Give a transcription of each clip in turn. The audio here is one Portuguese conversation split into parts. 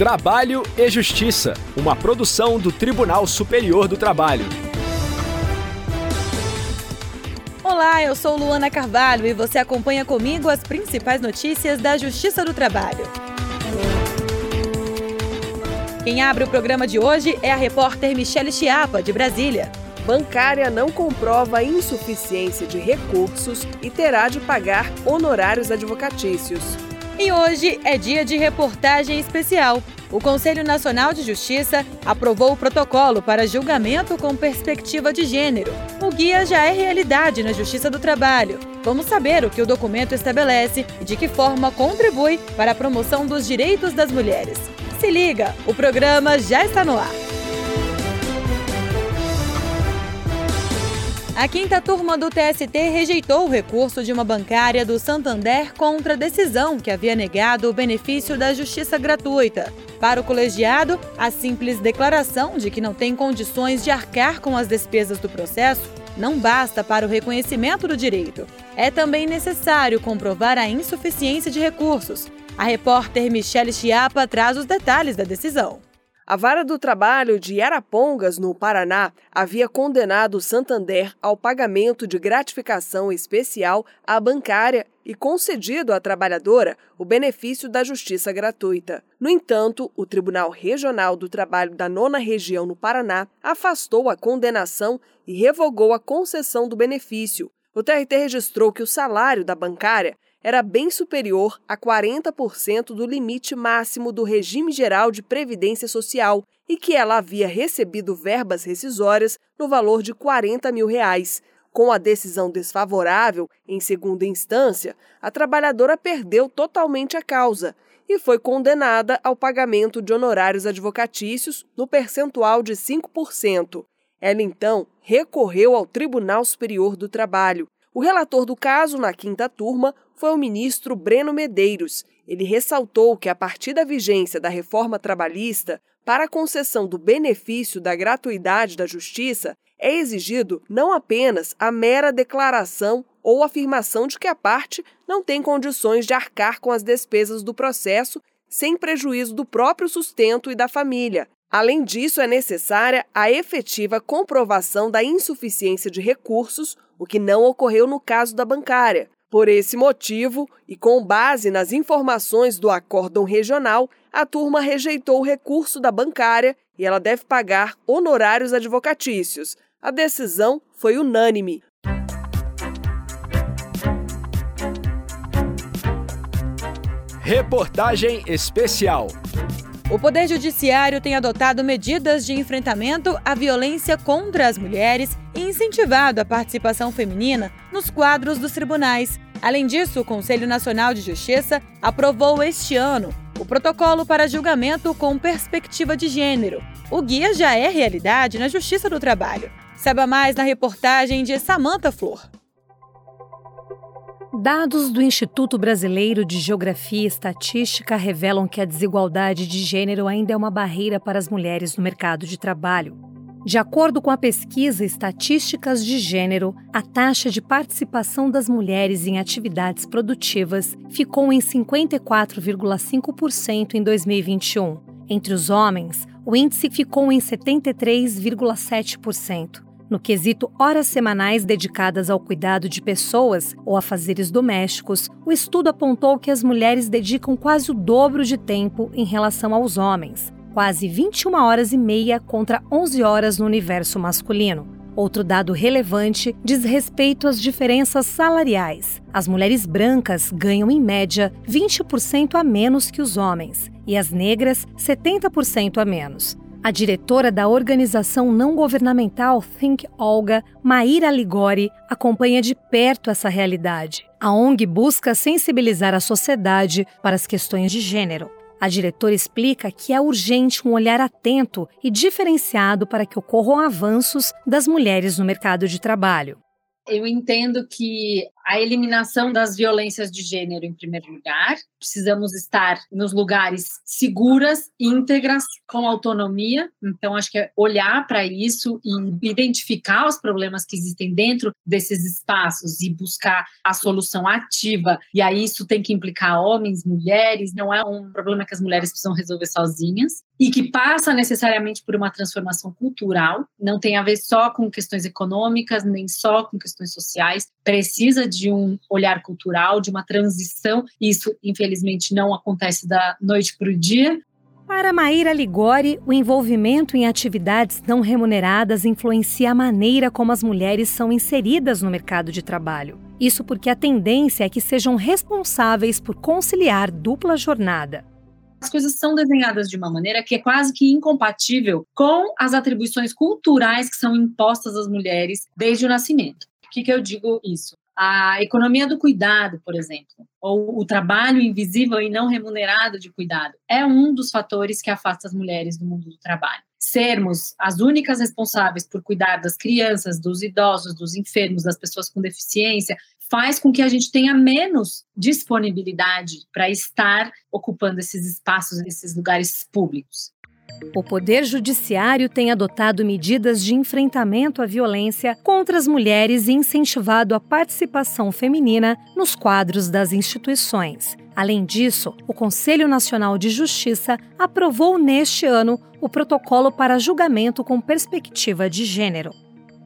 Trabalho e Justiça, uma produção do Tribunal Superior do Trabalho. Olá, eu sou Luana Carvalho e você acompanha comigo as principais notícias da Justiça do Trabalho. Quem abre o programa de hoje é a repórter Michele Chiapa, de Brasília. Bancária não comprova insuficiência de recursos e terá de pagar honorários advocatícios. E hoje é dia de reportagem especial. O Conselho Nacional de Justiça aprovou o protocolo para julgamento com perspectiva de gênero. O guia já é realidade na Justiça do Trabalho. Vamos saber o que o documento estabelece e de que forma contribui para a promoção dos direitos das mulheres. Se liga, o programa já está no ar. A quinta turma do TST rejeitou o recurso de uma bancária do Santander contra a decisão que havia negado o benefício da justiça gratuita. Para o colegiado, a simples declaração de que não tem condições de arcar com as despesas do processo não basta para o reconhecimento do direito. É também necessário comprovar a insuficiência de recursos. A repórter Michele Chiapa traz os detalhes da decisão. A Vara do Trabalho de Arapongas, no Paraná, havia condenado Santander ao pagamento de gratificação especial à bancária e concedido à trabalhadora o benefício da justiça gratuita. No entanto, o Tribunal Regional do Trabalho da Nona Região no Paraná afastou a condenação e revogou a concessão do benefício. O TRT registrou que o salário da bancária era bem superior a 40% do limite máximo do regime geral de previdência social e que ela havia recebido verbas rescisórias no valor de 40 mil reais. Com a decisão desfavorável, em segunda instância, a trabalhadora perdeu totalmente a causa e foi condenada ao pagamento de honorários advocatícios no percentual de 5%. Ela então recorreu ao Tribunal Superior do Trabalho. O relator do caso, na quinta turma, foi o ministro Breno Medeiros. Ele ressaltou que, a partir da vigência da reforma trabalhista, para a concessão do benefício da gratuidade da justiça, é exigido não apenas a mera declaração ou afirmação de que a parte não tem condições de arcar com as despesas do processo sem prejuízo do próprio sustento e da família. Além disso, é necessária a efetiva comprovação da insuficiência de recursos, o que não ocorreu no caso da bancária. Por esse motivo, e com base nas informações do acórdão regional, a turma rejeitou o recurso da bancária e ela deve pagar honorários advocatícios. A decisão foi unânime. Reportagem especial. O Poder Judiciário tem adotado medidas de enfrentamento à violência contra as mulheres incentivado a participação feminina nos quadros dos tribunais. Além disso, o Conselho Nacional de Justiça aprovou este ano o protocolo para julgamento com perspectiva de gênero. O guia já é realidade na Justiça do Trabalho. Saiba mais na reportagem de Samanta Flor. Dados do Instituto Brasileiro de Geografia e Estatística revelam que a desigualdade de gênero ainda é uma barreira para as mulheres no mercado de trabalho. De acordo com a pesquisa Estatísticas de Gênero, a taxa de participação das mulheres em atividades produtivas ficou em 54,5% em 2021. Entre os homens, o índice ficou em 73,7%. No quesito horas semanais dedicadas ao cuidado de pessoas ou a fazeres domésticos, o estudo apontou que as mulheres dedicam quase o dobro de tempo em relação aos homens, quase 21 horas e meia contra 11 horas no universo masculino. Outro dado relevante diz respeito às diferenças salariais. As mulheres brancas ganham, em média, 20% a menos que os homens, e as negras, 70% a menos. A diretora da organização não governamental Think Olga, Maíra Ligori, acompanha de perto essa realidade. A ONG busca sensibilizar a sociedade para as questões de gênero. A diretora explica que é urgente um olhar atento e diferenciado para que ocorram avanços das mulheres no mercado de trabalho. Eu entendo que a eliminação das violências de gênero em primeiro lugar. Precisamos estar nos lugares seguras, íntegras, com autonomia. Então, acho que é olhar para isso e identificar os problemas que existem dentro desses espaços e buscar a solução ativa. E aí isso tem que implicar homens, mulheres, não é um problema que as mulheres precisam resolver sozinhas e que passa necessariamente por uma transformação cultural, não tem a ver só com questões econômicas, nem só com questões sociais, precisa de um olhar cultural, de uma transição. Isso, infelizmente, não acontece da noite para o dia, para Maíra Ligori, o envolvimento em atividades não remuneradas influencia a maneira como as mulheres são inseridas no mercado de trabalho. Isso porque a tendência é que sejam responsáveis por conciliar dupla jornada. As coisas são desenhadas de uma maneira que é quase que incompatível com as atribuições culturais que são impostas às mulheres desde o nascimento. O que, que eu digo isso? A economia do cuidado, por exemplo, ou o trabalho invisível e não remunerado de cuidado, é um dos fatores que afasta as mulheres do mundo do trabalho. Sermos as únicas responsáveis por cuidar das crianças, dos idosos, dos enfermos, das pessoas com deficiência, faz com que a gente tenha menos disponibilidade para estar ocupando esses espaços, esses lugares públicos. O Poder Judiciário tem adotado medidas de enfrentamento à violência contra as mulheres e incentivado a participação feminina nos quadros das instituições. Além disso, o Conselho Nacional de Justiça aprovou neste ano o protocolo para julgamento com perspectiva de gênero.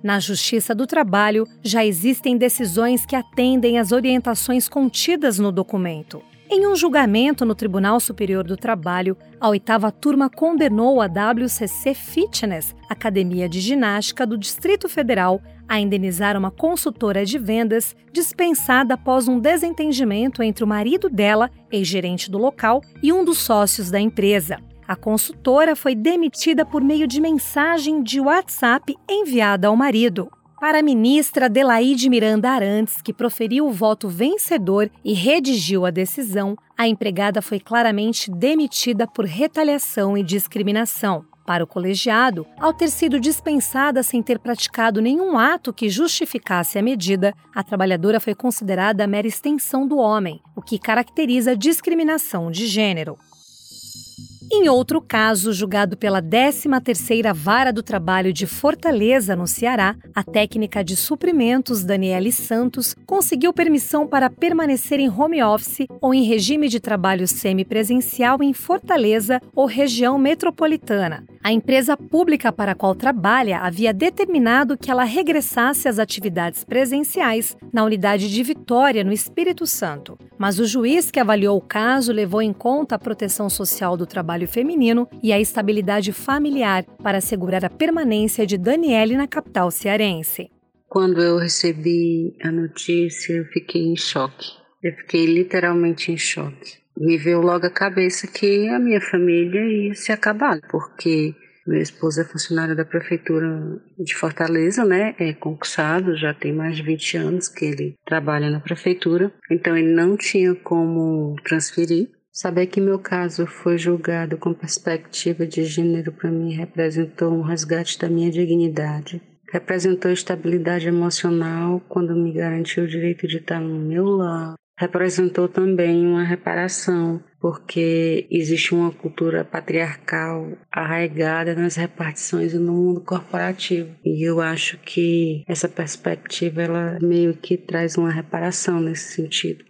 Na Justiça do Trabalho, já existem decisões que atendem às orientações contidas no documento. Em um julgamento no Tribunal Superior do Trabalho, a oitava turma condenou a WCC Fitness, Academia de Ginástica do Distrito Federal, a indenizar uma consultora de vendas dispensada após um desentendimento entre o marido dela, ex-gerente do local, e um dos sócios da empresa. A consultora foi demitida por meio de mensagem de WhatsApp enviada ao marido. Para a ministra Adelaide Miranda Arantes, que proferiu o voto vencedor e redigiu a decisão, a empregada foi claramente demitida por retaliação e discriminação. Para o colegiado, ao ter sido dispensada sem ter praticado nenhum ato que justificasse a medida, a trabalhadora foi considerada mera extensão do homem, o que caracteriza discriminação de gênero. Em outro caso, julgado pela 13ª Vara do Trabalho de Fortaleza, no Ceará, a técnica de suprimentos Daniele Santos conseguiu permissão para permanecer em home office ou em regime de trabalho semipresencial em Fortaleza ou região metropolitana. A empresa pública para a qual trabalha havia determinado que ela regressasse às atividades presenciais na unidade de Vitória, no Espírito Santo. Mas o juiz que avaliou o caso levou em conta a proteção social do trabalho trabalho feminino e a estabilidade familiar para assegurar a permanência de Daniele na capital cearense. Quando eu recebi a notícia, eu fiquei em choque. Eu fiquei literalmente em choque. Me veio logo a cabeça que a minha família ia se acabar, porque meu esposo é funcionário da prefeitura de Fortaleza, né? É concursado, já tem mais de 20 anos que ele trabalha na prefeitura. Então ele não tinha como transferir. Saber que meu caso foi julgado com perspectiva de gênero para mim representou um resgate da minha dignidade. Representou estabilidade emocional quando me garantiu o direito de estar no meu lar. Representou também uma reparação, porque existe uma cultura patriarcal arraigada nas repartições e no mundo corporativo. E eu acho que essa perspectiva ela meio que traz uma reparação nesse sentido.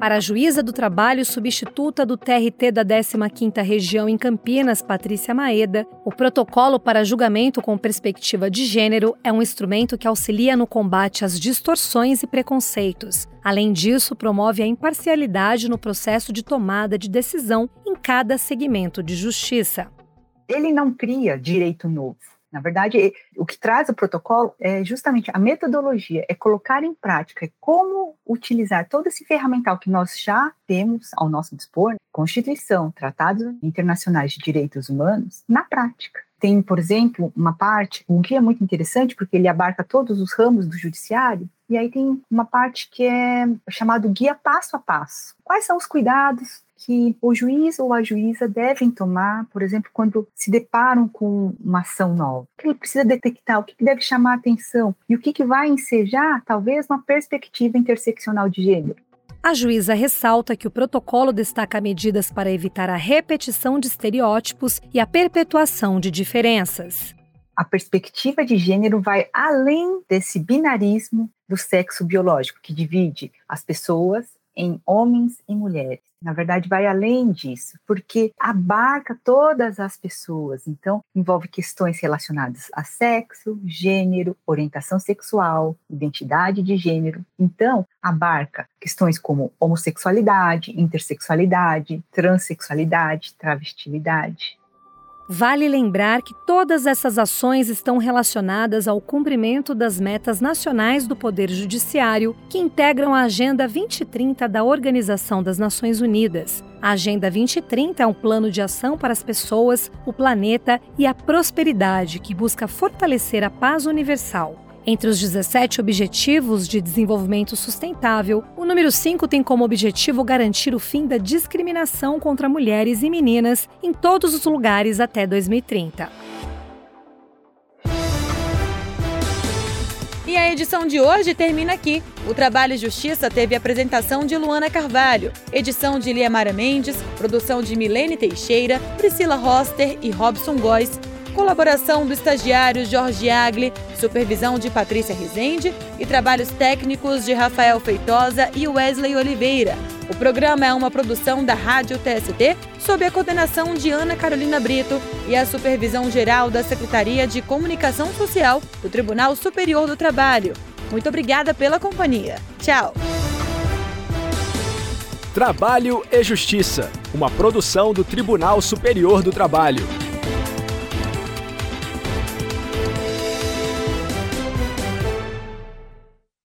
Para a juíza do trabalho substituta do TRT da 15ª Região em Campinas, Patrícia Maeda, o protocolo para julgamento com perspectiva de gênero é um instrumento que auxilia no combate às distorções e preconceitos. Além disso, promove a imparcialidade no processo de tomada de decisão em cada segmento de justiça. Ele não cria direito novo na verdade, o que traz o protocolo é justamente a metodologia, é colocar em prática como utilizar todo esse ferramental que nós já temos ao nosso dispor, Constituição, tratados internacionais de direitos humanos, na prática. Tem, por exemplo, uma parte, um guia muito interessante, porque ele abarca todos os ramos do judiciário, e aí tem uma parte que é chamado guia passo a passo. Quais são os cuidados que o juiz ou a juíza devem tomar, por exemplo, quando se deparam com uma ação nova? O que ele precisa detectar? O que deve chamar a atenção? E o que, que vai ensejar, talvez, uma perspectiva interseccional de gênero? A juíza ressalta que o protocolo destaca medidas para evitar a repetição de estereótipos e a perpetuação de diferenças. A perspectiva de gênero vai além desse binarismo do sexo biológico, que divide as pessoas em homens e mulheres. Na verdade, vai além disso, porque abarca todas as pessoas. Então, envolve questões relacionadas a sexo, gênero, orientação sexual, identidade de gênero. Então, abarca questões como homossexualidade, intersexualidade, transexualidade, travestilidade. Vale lembrar que todas essas ações estão relacionadas ao cumprimento das metas nacionais do Poder Judiciário, que integram a Agenda 2030 da Organização das Nações Unidas. A Agenda 2030 é um plano de ação para as pessoas, o planeta e a prosperidade que busca fortalecer a paz universal. Entre os 17 Objetivos de Desenvolvimento Sustentável, o número 5 tem como objetivo garantir o fim da discriminação contra mulheres e meninas em todos os lugares até 2030. E a edição de hoje termina aqui. O Trabalho e Justiça teve apresentação de Luana Carvalho, edição de Liamara Mendes, produção de Milene Teixeira, Priscila Roster e Robson Góes colaboração do estagiário Jorge Agli, supervisão de Patrícia Rezende e trabalhos técnicos de Rafael Feitosa e Wesley Oliveira. O programa é uma produção da Rádio TST, sob a coordenação de Ana Carolina Brito e a supervisão geral da Secretaria de Comunicação Social do Tribunal Superior do Trabalho. Muito obrigada pela companhia. Tchau. Trabalho e Justiça, uma produção do Tribunal Superior do Trabalho.